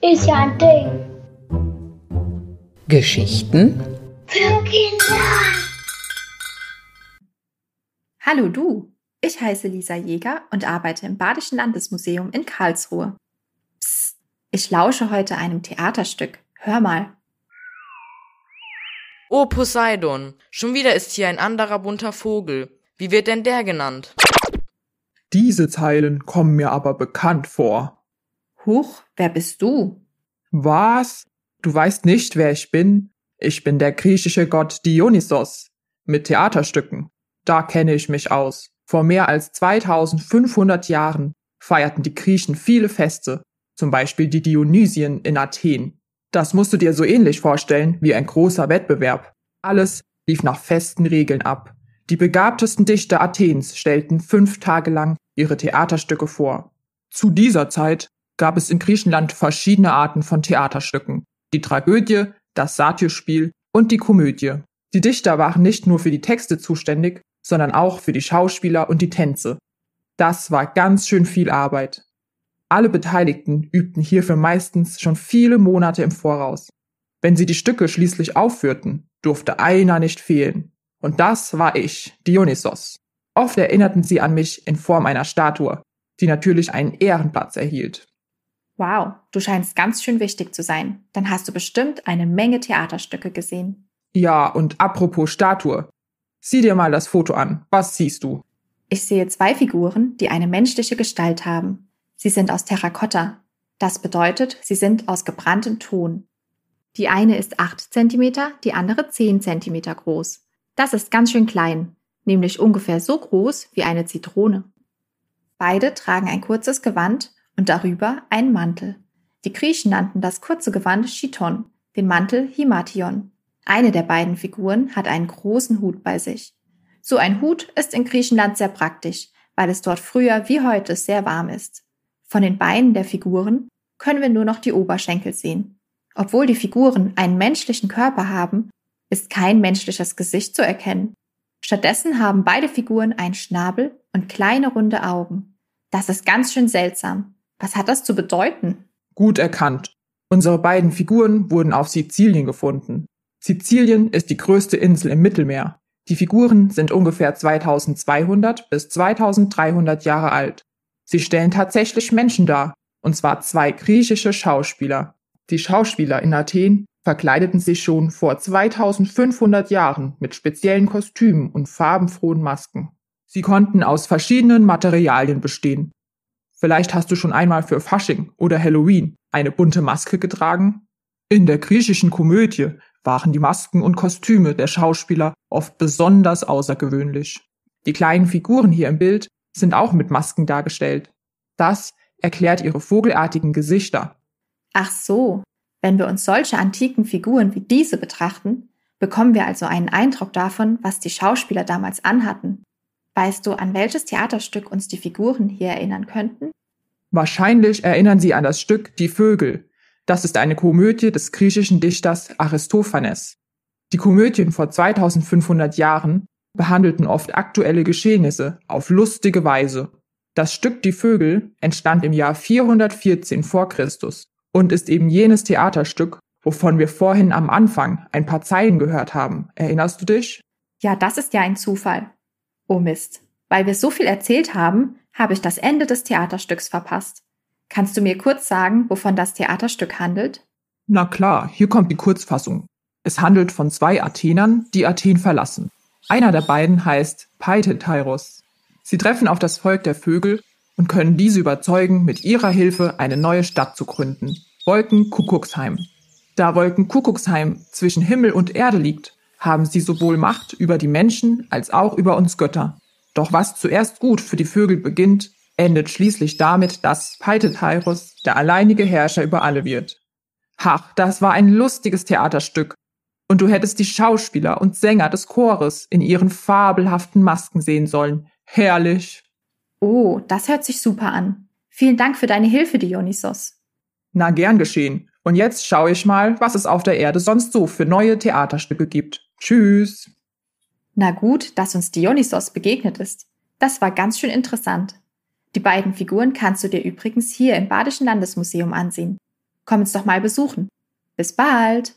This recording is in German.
Ist ja ein Ding. Geschichten Für Kinder. Hallo du, ich heiße Lisa Jäger und arbeite im Badischen Landesmuseum in Karlsruhe. Psst, ich lausche heute einem Theaterstück. Hör mal. Oh Poseidon, schon wieder ist hier ein anderer bunter Vogel. Wie wird denn der genannt? Diese Zeilen kommen mir aber bekannt vor. Huch, wer bist du? Was? Du weißt nicht, wer ich bin? Ich bin der griechische Gott Dionysos. Mit Theaterstücken. Da kenne ich mich aus. Vor mehr als 2500 Jahren feierten die Griechen viele Feste, zum Beispiel die Dionysien in Athen. Das musst du dir so ähnlich vorstellen wie ein großer Wettbewerb. Alles lief nach festen Regeln ab. Die begabtesten Dichter Athens stellten fünf Tage lang ihre Theaterstücke vor. Zu dieser Zeit gab es in Griechenland verschiedene Arten von Theaterstücken. Die Tragödie, das Satyrspiel und die Komödie. Die Dichter waren nicht nur für die Texte zuständig, sondern auch für die Schauspieler und die Tänze. Das war ganz schön viel Arbeit. Alle Beteiligten übten hierfür meistens schon viele Monate im Voraus. Wenn sie die Stücke schließlich aufführten, durfte einer nicht fehlen. Und das war ich, Dionysos. Oft erinnerten sie an mich in Form einer Statue, die natürlich einen Ehrenplatz erhielt. Wow, du scheinst ganz schön wichtig zu sein. Dann hast du bestimmt eine Menge Theaterstücke gesehen. Ja, und apropos Statue. Sieh dir mal das Foto an. Was siehst du? Ich sehe zwei Figuren, die eine menschliche Gestalt haben. Sie sind aus Terrakotta. Das bedeutet, sie sind aus gebranntem Ton. Die eine ist 8 cm, die andere 10 cm groß. Das ist ganz schön klein, nämlich ungefähr so groß wie eine Zitrone. Beide tragen ein kurzes Gewand und darüber einen Mantel. Die Griechen nannten das kurze Gewand Chiton, den Mantel Himation. Eine der beiden Figuren hat einen großen Hut bei sich. So ein Hut ist in Griechenland sehr praktisch, weil es dort früher wie heute sehr warm ist. Von den Beinen der Figuren können wir nur noch die Oberschenkel sehen. Obwohl die Figuren einen menschlichen Körper haben, ist kein menschliches Gesicht zu erkennen. Stattdessen haben beide Figuren einen Schnabel und kleine runde Augen. Das ist ganz schön seltsam. Was hat das zu bedeuten? Gut erkannt. Unsere beiden Figuren wurden auf Sizilien gefunden. Sizilien ist die größte Insel im Mittelmeer. Die Figuren sind ungefähr 2200 bis 2300 Jahre alt. Sie stellen tatsächlich Menschen dar, und zwar zwei griechische Schauspieler. Die Schauspieler in Athen verkleideten sich schon vor 2500 Jahren mit speziellen Kostümen und farbenfrohen Masken. Sie konnten aus verschiedenen Materialien bestehen. Vielleicht hast du schon einmal für Fasching oder Halloween eine bunte Maske getragen? In der griechischen Komödie waren die Masken und Kostüme der Schauspieler oft besonders außergewöhnlich. Die kleinen Figuren hier im Bild sind auch mit Masken dargestellt. Das erklärt ihre vogelartigen Gesichter. Ach so, wenn wir uns solche antiken Figuren wie diese betrachten, bekommen wir also einen Eindruck davon, was die Schauspieler damals anhatten. Weißt du, an welches Theaterstück uns die Figuren hier erinnern könnten? Wahrscheinlich erinnern sie an das Stück Die Vögel. Das ist eine Komödie des griechischen Dichters Aristophanes. Die Komödien vor 2500 Jahren behandelten oft aktuelle Geschehnisse auf lustige Weise. Das Stück Die Vögel entstand im Jahr 414 vor Christus und ist eben jenes Theaterstück, wovon wir vorhin am Anfang ein paar Zeilen gehört haben. Erinnerst du dich? Ja, das ist ja ein Zufall. Oh Mist. Weil wir so viel erzählt haben, habe ich das Ende des Theaterstücks verpasst. Kannst du mir kurz sagen, wovon das Theaterstück handelt? Na klar, hier kommt die Kurzfassung. Es handelt von zwei Athenern, die Athen verlassen. Einer der beiden heißt Peithetairos. Sie treffen auf das Volk der Vögel und können diese überzeugen, mit ihrer Hilfe eine neue Stadt zu gründen. Wolken Kuckucksheim. Da Wolken Kuckucksheim zwischen Himmel und Erde liegt, haben sie sowohl Macht über die Menschen als auch über uns Götter. Doch was zuerst gut für die Vögel beginnt, endet schließlich damit, dass Peitethairos der alleinige Herrscher über alle wird. Ach, das war ein lustiges Theaterstück. Und du hättest die Schauspieler und Sänger des Chores in ihren fabelhaften Masken sehen sollen. Herrlich. Oh, das hört sich super an. Vielen Dank für deine Hilfe, Dionysos. Na, gern geschehen. Und jetzt schaue ich mal, was es auf der Erde sonst so für neue Theaterstücke gibt. Tschüss. Na gut, dass uns Dionysos begegnet ist. Das war ganz schön interessant. Die beiden Figuren kannst du dir übrigens hier im Badischen Landesmuseum ansehen. Komm uns doch mal besuchen. Bis bald!